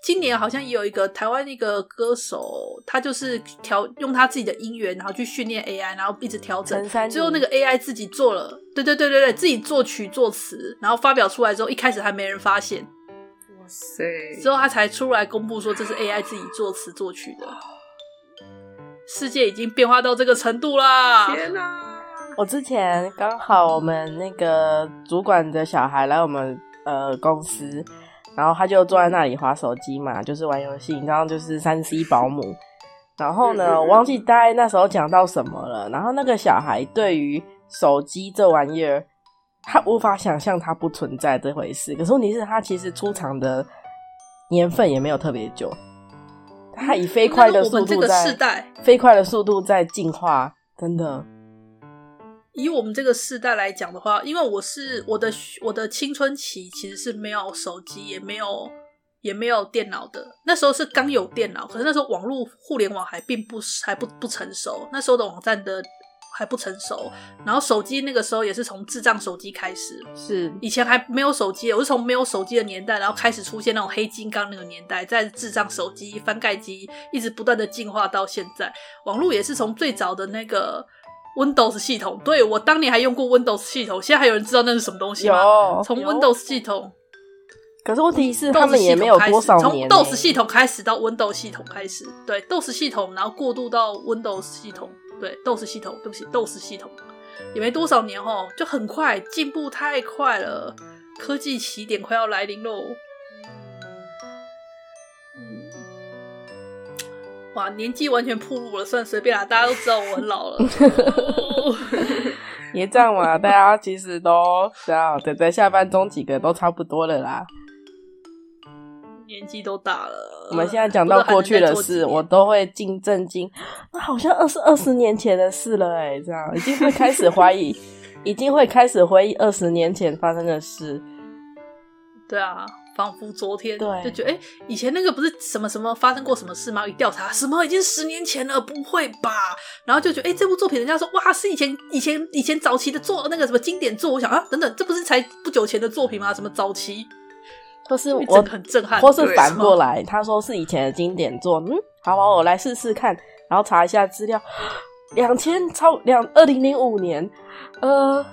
今年好像也有一个台湾一个歌手，他就是调用他自己的音源，然后去训练 AI，然后一直调整，最后那个 AI 自己做了，对对对对对，自己作曲作词，然后发表出来之后，一开始还没人发现，哇塞，之后他才出来公布说这是 AI 自己作词作曲的，世界已经变化到这个程度啦！天哪！我之前刚好我们那个主管的小孩来我们呃公司，然后他就坐在那里划手机嘛，就是玩游戏，然后就是三 C 保姆。然后呢，我忘记大概那时候讲到什么了。然后那个小孩对于手机这玩意儿，他无法想象它不存在这回事。可是问题是，他其实出厂的年份也没有特别久，他以飞快的速度在飞快的速度在进化，真的。以我们这个世代来讲的话，因为我是我的我的青春期其实是没有手机，也没有也没有电脑的。那时候是刚有电脑，可是那时候网络互联网还并不还不不成熟，那时候的网站的还不成熟。然后手机那个时候也是从智障手机开始，是以前还没有手机，我是从没有手机的年代，然后开始出现那种黑金刚那个年代，在智障手机、翻盖机一直不断的进化到现在。网络也是从最早的那个。Windows 系统，对，我当年还用过 Windows 系统，现在还有人知道那是什么东西吗？有，从 Windows 系统。可是问题是，他们也没有多少年。从 DOS 系统开始到 Windows 系统开始，对，DOS 系统，然后过渡到 Windows 系统，对，DOS 系统，对不起，DOS 系统也没多少年哦，就很快，进步太快了，科技起点快要来临喽。哇，年纪完全暴露了，算随便啦，大家都知道我很老了。[LAUGHS] 别这样嘛，大家其实都知道，等在下班中几个都差不多了啦。年纪都大了，我们现在讲到过去的事，我都会惊震惊。那好像二十二十年前的事了哎、欸，这样已经会开始怀疑，[LAUGHS] 已经会开始回忆二十年前发生的事。对啊。仿佛昨天，对，就觉得哎、欸，以前那个不是什么什么发生过什么事吗？一调查，什么已经十年前了，不会吧？然后就觉得哎、欸，这部作品人家说哇，是以前以前以前早期的作那个什么经典作，我想啊，等等，这不是才不久前的作品吗？什么早期，或是我很震撼，或是反过来，他说是以前的经典作，嗯，好，好，我来试试看，然后查一下资料，两千超两二零零五年，呃。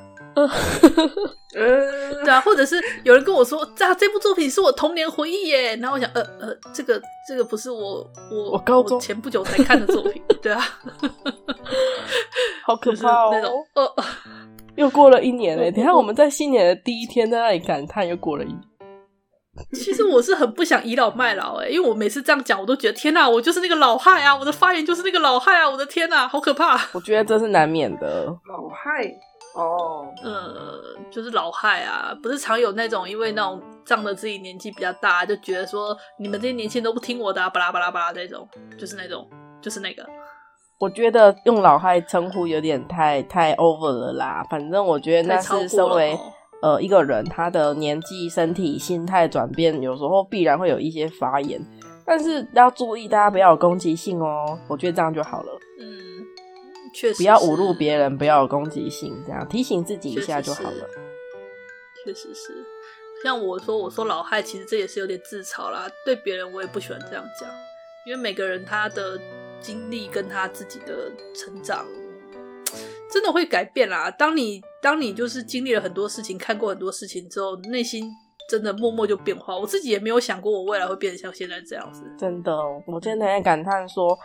[LAUGHS] 呃，对啊，或者是有人跟我说，这这部作品是我童年回忆耶，然后我想，呃呃，这个这个不是我我我高中。前不久才看的作品，[LAUGHS] 对啊，好可怕哦，那种呃，又过了一年嘞，等下我们在新年的第一天在那里感叹，又过了一年。其实我是很不想倚老卖老哎，因为我每次这样讲，我都觉得天哪，我就是那个老害啊，我的发言就是那个老害啊，我的天哪，好可怕！我觉得这是难免的。老害哦，呃，就是老害啊，不是常有那种因为那种仗着自己年纪比较大，就觉得说你们这些年轻人都不听我的，啊，巴拉巴拉巴拉这种，就是那种，就是那个。我觉得用老害称呼有点太太 over 了啦，反正我觉得那是身为。呃，一个人他的年纪、身体、心态转变，有时候必然会有一些发言，但是要注意，大家不要有攻击性哦。我觉得这样就好了。嗯，确实，不要侮辱别人，不要有攻击性，这样提醒自己一下就好了。确实是，像我说，我说老害，其实这也是有点自嘲啦。对别人，我也不喜欢这样讲，因为每个人他的经历跟他自己的成长。真的会改变啦！当你当你就是经历了很多事情，看过很多事情之后，内心真的默默就变化。我自己也没有想过我未来会变得像现在这样子。真的，我今天在感叹说，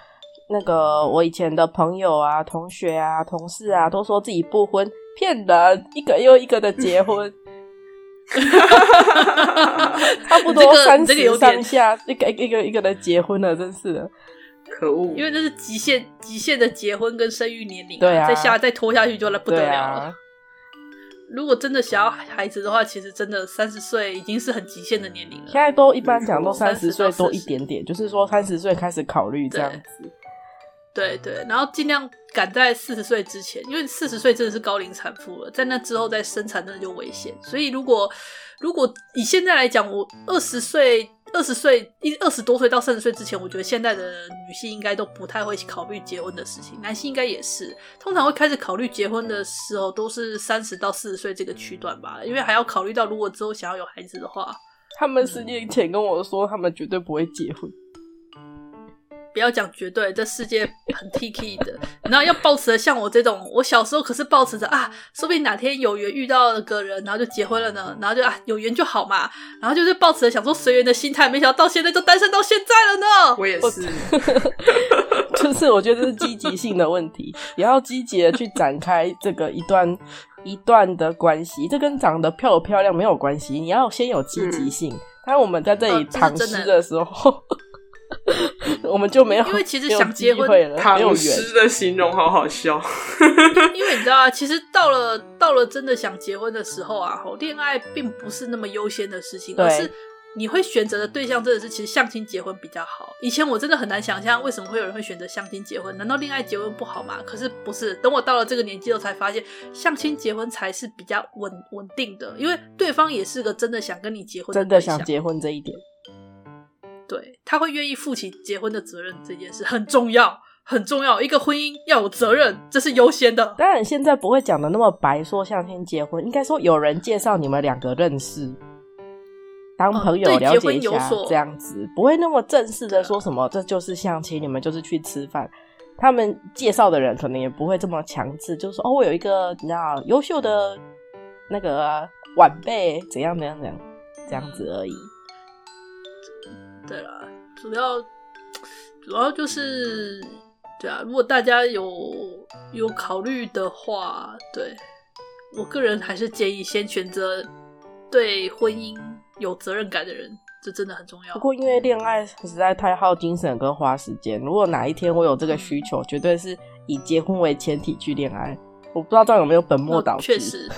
那个我以前的朋友啊、同学啊、同事啊，都说自己不婚，骗人，一个又一个的结婚，差不多 [LAUGHS] 三十上下，一个一个一个的结婚了，真是的。可恶！因为这是极限极限的结婚跟生育年龄，对啊，再下再拖下去就来不得了了。啊、如果真的想要孩子的话，其实真的三十岁已经是很极限的年龄了。现在都一般讲都三十岁多一点点，就是说三十岁开始考虑这样子。对对，然后尽量赶在四十岁之前，因为四十岁真的是高龄产妇了，在那之后再生产真的就危险。所以如果如果以现在来讲，我二十岁。二十岁一二十多岁到三十岁之前，我觉得现在的女性应该都不太会考虑结婚的事情，男性应该也是，通常会开始考虑结婚的时候都是三十到四十岁这个区段吧，因为还要考虑到如果之后想要有孩子的话，他们十年前跟我说，他们绝对不会结婚。不要讲绝对，这世界很 T-K 的，然后要抱持着像我这种，我小时候可是抱持着啊，说不定哪天有缘遇到了个人，然后就结婚了呢，然后就啊有缘就好嘛，然后就是抱持着想说随缘的心态，没想到到现在就单身到现在了呢。我也是，[LAUGHS] 就是我觉得这是积极性的问题，也要积极的去展开这个一段一段的关系，这跟长得漂不漂亮没有关系，你要先有积极性。当、嗯、我们在这里尝试的时候。哦 [LAUGHS] 我们就没有，因为其实想结婚了，唐诗的形容好好笑。[LAUGHS] 因为你知道啊，其实到了到了真的想结婚的时候啊，恋爱并不是那么优先的事情，而是你会选择的对象真的是其实相亲结婚比较好。以前我真的很难想象为什么会有人会选择相亲结婚，难道恋爱结婚不好吗？可是不是，等我到了这个年纪后才发现，相亲结婚才是比较稳稳定的，因为对方也是个真的想跟你结婚的，真的想结婚这一点。对，他会愿意负起结婚的责任，这件事很重要，很重要。一个婚姻要有责任，这是优先的。当然，现在不会讲的那么白，说相亲结婚，应该说有人介绍你们两个认识，当朋友了解一下，这样子不会那么正式的说什么，这就是相亲，你们就是去吃饭。他们介绍的人可能也不会这么强制，就是说哦，我有一个你知道优秀的那个晚辈，怎样怎样怎样，这样子而已。对啦，主要主要就是对啊，如果大家有有考虑的话，对，我个人还是建议先选择对婚姻有责任感的人，这真的很重要。不过因为恋爱实在太耗精神跟花时间，如果哪一天我有这个需求，绝对是以结婚为前提去恋爱。我不知道这样有没有本末倒置？确实，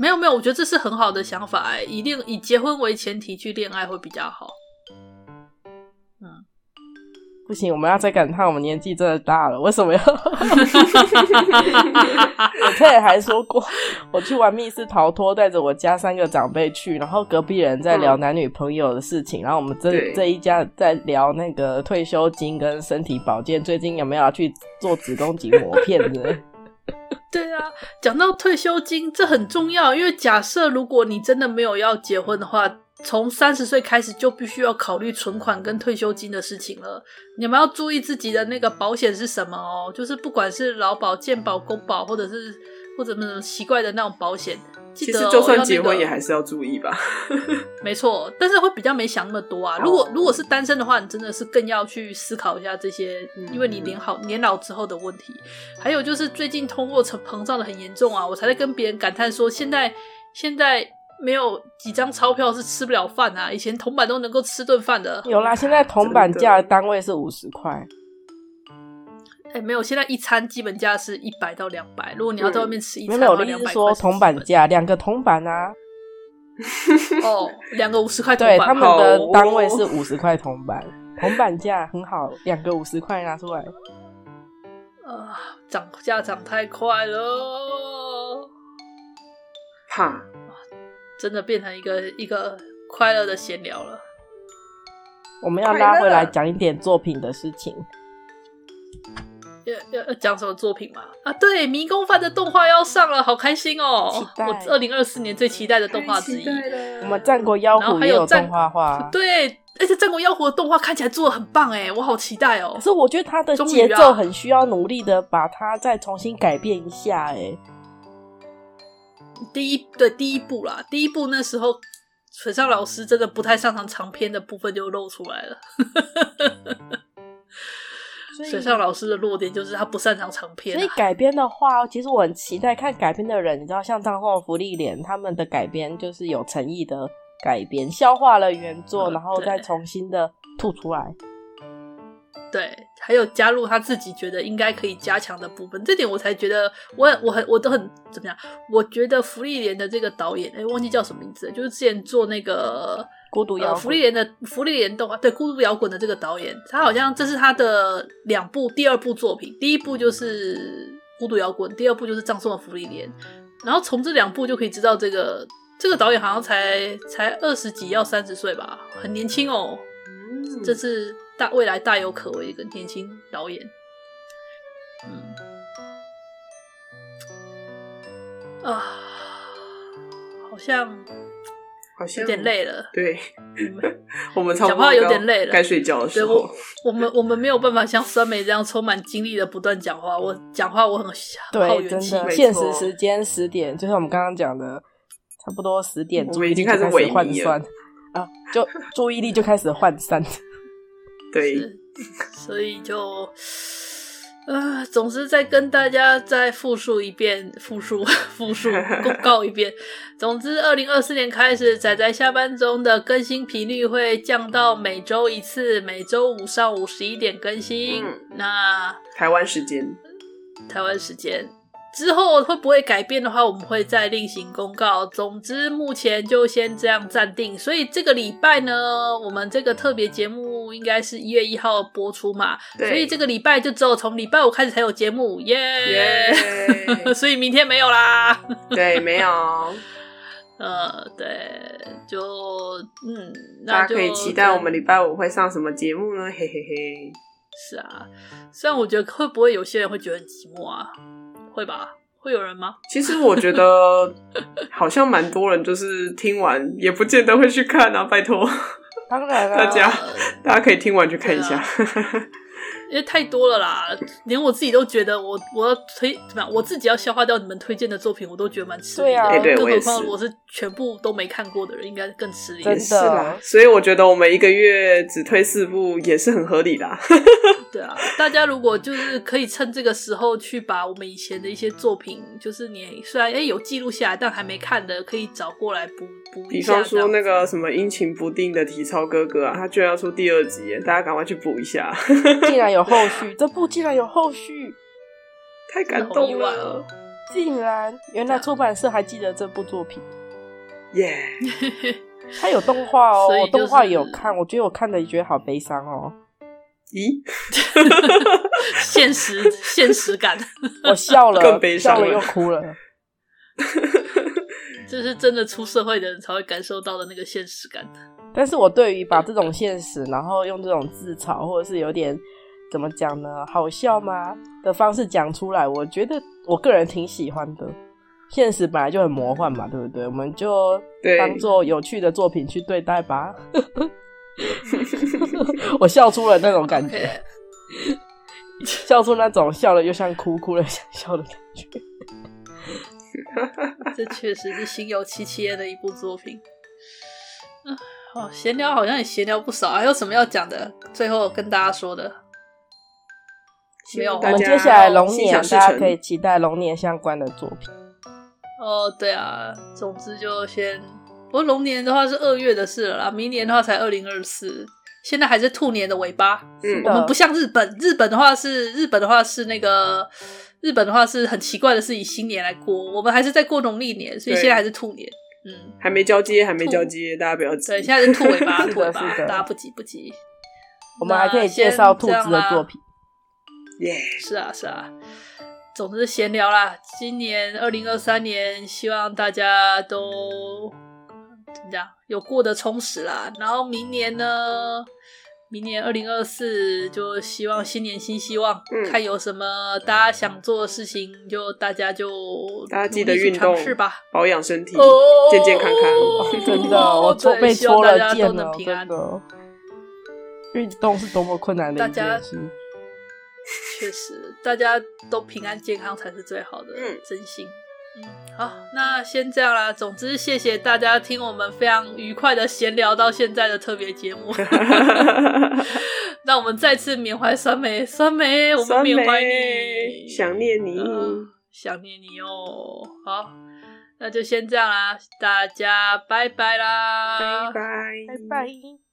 没有没有，我觉得这是很好的想法哎，一定以结婚为前提去恋爱会比较好。不行，我们要再感叹我们年纪真的大了。为什么要？[LAUGHS] 我之前还说过，我去玩密室逃脱，带着我家三个长辈去，然后隔壁人在聊男女朋友的事情，嗯、然后我们这这一家在聊那个退休金跟身体保健，最近有没有要去做子宫颈膜片的？[LAUGHS] 对啊，讲到退休金，这很重要，因为假设如果你真的没有要结婚的话。从三十岁开始就必须要考虑存款跟退休金的事情了。你们要注意自己的那个保险是什么哦，就是不管是劳保、健保、公保，或者是或者什么奇怪的那种保险。其实就算结婚也还是要注意吧。没错，但是会比较没想那么多啊。如果如果是单身的话，你真的是更要去思考一下这些，因为你年好年老之后的问题。还有就是最近通货膨膨胀的很严重啊，我才在跟别人感叹说，现在现在没有几张钞票是吃不了饭啊。以前铜板都能够吃顿饭的。有啦，现在铜板价的单位是五十块。哎、欸，没有，现在一餐基本价是一百到两百。如果你要在外面吃一餐，没有，我的意思是说铜板价，两个铜板啊。哦，两个五十块铜板，对，他们的单位是五十块铜板，铜板价很好，两个五十块拿出来。啊，涨价涨太快了，哈，真的变成一个一个快乐的闲聊了。我们要拉回来讲一点作品的事情。要要讲什么作品吗？啊，对，迷宫饭的动画要上了，好开心哦！我二零二四年最期待的动画之一。我们战国妖狐也有动画化，对，而且战国妖狐的动画看起来做的很棒哎，我好期待哦！可是我觉得它的节奏很需要努力的把它再重新改变一下哎。第一对第一部啦，第一部那时候水上老师真的不太擅长长篇的部分就露出来了。[LAUGHS] 水上老师的弱点就是他不擅长长篇，啊，所以改编的话，其实我很期待看改编的人。你知道，像张后福利脸他们的改编，就是有诚意的改编，消化了原作，嗯，然后再重新的吐出来。对，还有加入他自己觉得应该可以加强的部分，这点我才觉得我很我很我都很怎么样？我觉得福利连的这个导演，哎，忘记叫什么名字，就是之前做那个。孤独摇滚，福利连的福利连动画，对，孤独摇滚的这个导演，他好像这是他的两部第二部作品，第一部就是孤独摇滚，第二部就是葬送的福利连。然后从这两部就可以知道，这个这个导演好像才才二十几，要三十岁吧，很年轻哦。嗯，这是大未来大有可为一个年轻导演。嗯，啊，好像。好像有点累了，对，嗯、我们讲话有点累了，该睡觉的时候。我我们我们没有办法像酸梅这样充满精力的不断讲话。我讲话我很耗元气。现实时间十点，就像我们刚刚讲的，差不多十点，我们已经开始萎靡了啊，就注意力就开始涣散。对，所以就。呃，总是再跟大家再复述一遍，复述复述 [LAUGHS] 公告一遍。总之，二零二四年开始，仔仔下班中的更新频率会降到每周一次，每周五上午十一点更新。嗯、那台湾时间，台湾时间。之后会不会改变的话，我们会再另行公告。总之，目前就先这样暂定。所以这个礼拜呢，我们这个特别节目应该是一月一号播出嘛。对。所以这个礼拜就只有从礼拜五开始才有节目，耶、yeah! [LAUGHS] 所以明天没有啦。[LAUGHS] 对，没有。呃，对，就嗯，大家可以期待我们礼拜五会上什么节目呢？嘿嘿嘿。是啊，虽然我觉得会不会有些人会觉得很寂寞啊。会吧？会有人吗？[LAUGHS] 其实我觉得好像蛮多人，就是听完也不见得会去看啊。拜托，当然了，大家大家可以听完去看一下。因为太多了啦，连我自己都觉得我我要推怎么样，我自己要消化掉你们推荐的作品，我都觉得蛮吃力的。对啊，更何况我是全部都没看过的人，应该更吃力。真的，所以我觉得我们一个月只推四部也是很合理的。[LAUGHS] 对啊，大家如果就是可以趁这个时候去把我们以前的一些作品，就是你虽然哎有记录下来，但还没看的，可以找过来补补一下。比方说那个什么阴晴不定的体操哥哥啊，他居然要出第二集，大家赶快去补一下。[LAUGHS] 竟然有。有后续，这部竟然有后续，太感动了！竟然，原来出版社还记得这部作品，耶、yeah. 它有动画哦，就是、我动画也有看，我觉得我看的也觉得好悲伤哦。[LAUGHS] 咦？现实现实感，[LAUGHS] 我笑了，更悲伤了，笑了又哭了。这是真的出社会的人才会感受到的那个现实感。但是我对于把这种现实，然后用这种自嘲，或者是有点。怎么讲呢？好笑吗？的方式讲出来，我觉得我个人挺喜欢的。现实本来就很魔幻嘛，对不对？我们就当做有趣的作品去对待吧。[LAUGHS] 我笑出了那种感觉笑出那种笑了又像哭，哭了想笑的感觉。[LAUGHS] 这确实是心有戚戚焉的一部作品。嗯，好，闲聊好像也闲聊不少，还有什么要讲的？最后跟大家说的，没有。我们接下来龙年，大家可以期待龙年相关的作品。哦，对啊，总之就先，不过龙年的话是二月的事了啦，明年的话才二零二四。现在还是兔年的尾巴，嗯，我们不像日本，日本的话是日本的话是那个日本的话是很奇怪的，是以新年来过，我们还是在过农历年，所以现在还是兔年，嗯，还没交接，还没交接，大家不要急。对，现在是兔尾巴，[LAUGHS] 兔尾巴，大家不急不急。我们还可以介绍兔子的作品，耶，是啊是啊，总之闲聊啦。今年二零二三年，希望大家都怎么讲，有过得充实啦。然后明年呢？明年二零二四，就希望新年新希望，嗯，看有什么大家想做的事情，就大家就大家记得运动是吧？保养身体，哦，健健康康。哦，[LAUGHS] 真的，我都被戳了箭了，真的。运动是多么困难的一件事。确实，大家都平安健康才是最好的，嗯，真心。好，那先这样啦。总之，谢谢大家听我们非常愉快的闲聊到现在的特别节目。[LAUGHS] [LAUGHS] 那我们再次缅怀酸梅，酸梅，我们缅怀你，想念你，呃，想念你哦。好，那就先这样啦，大家拜拜啦，拜拜，拜拜。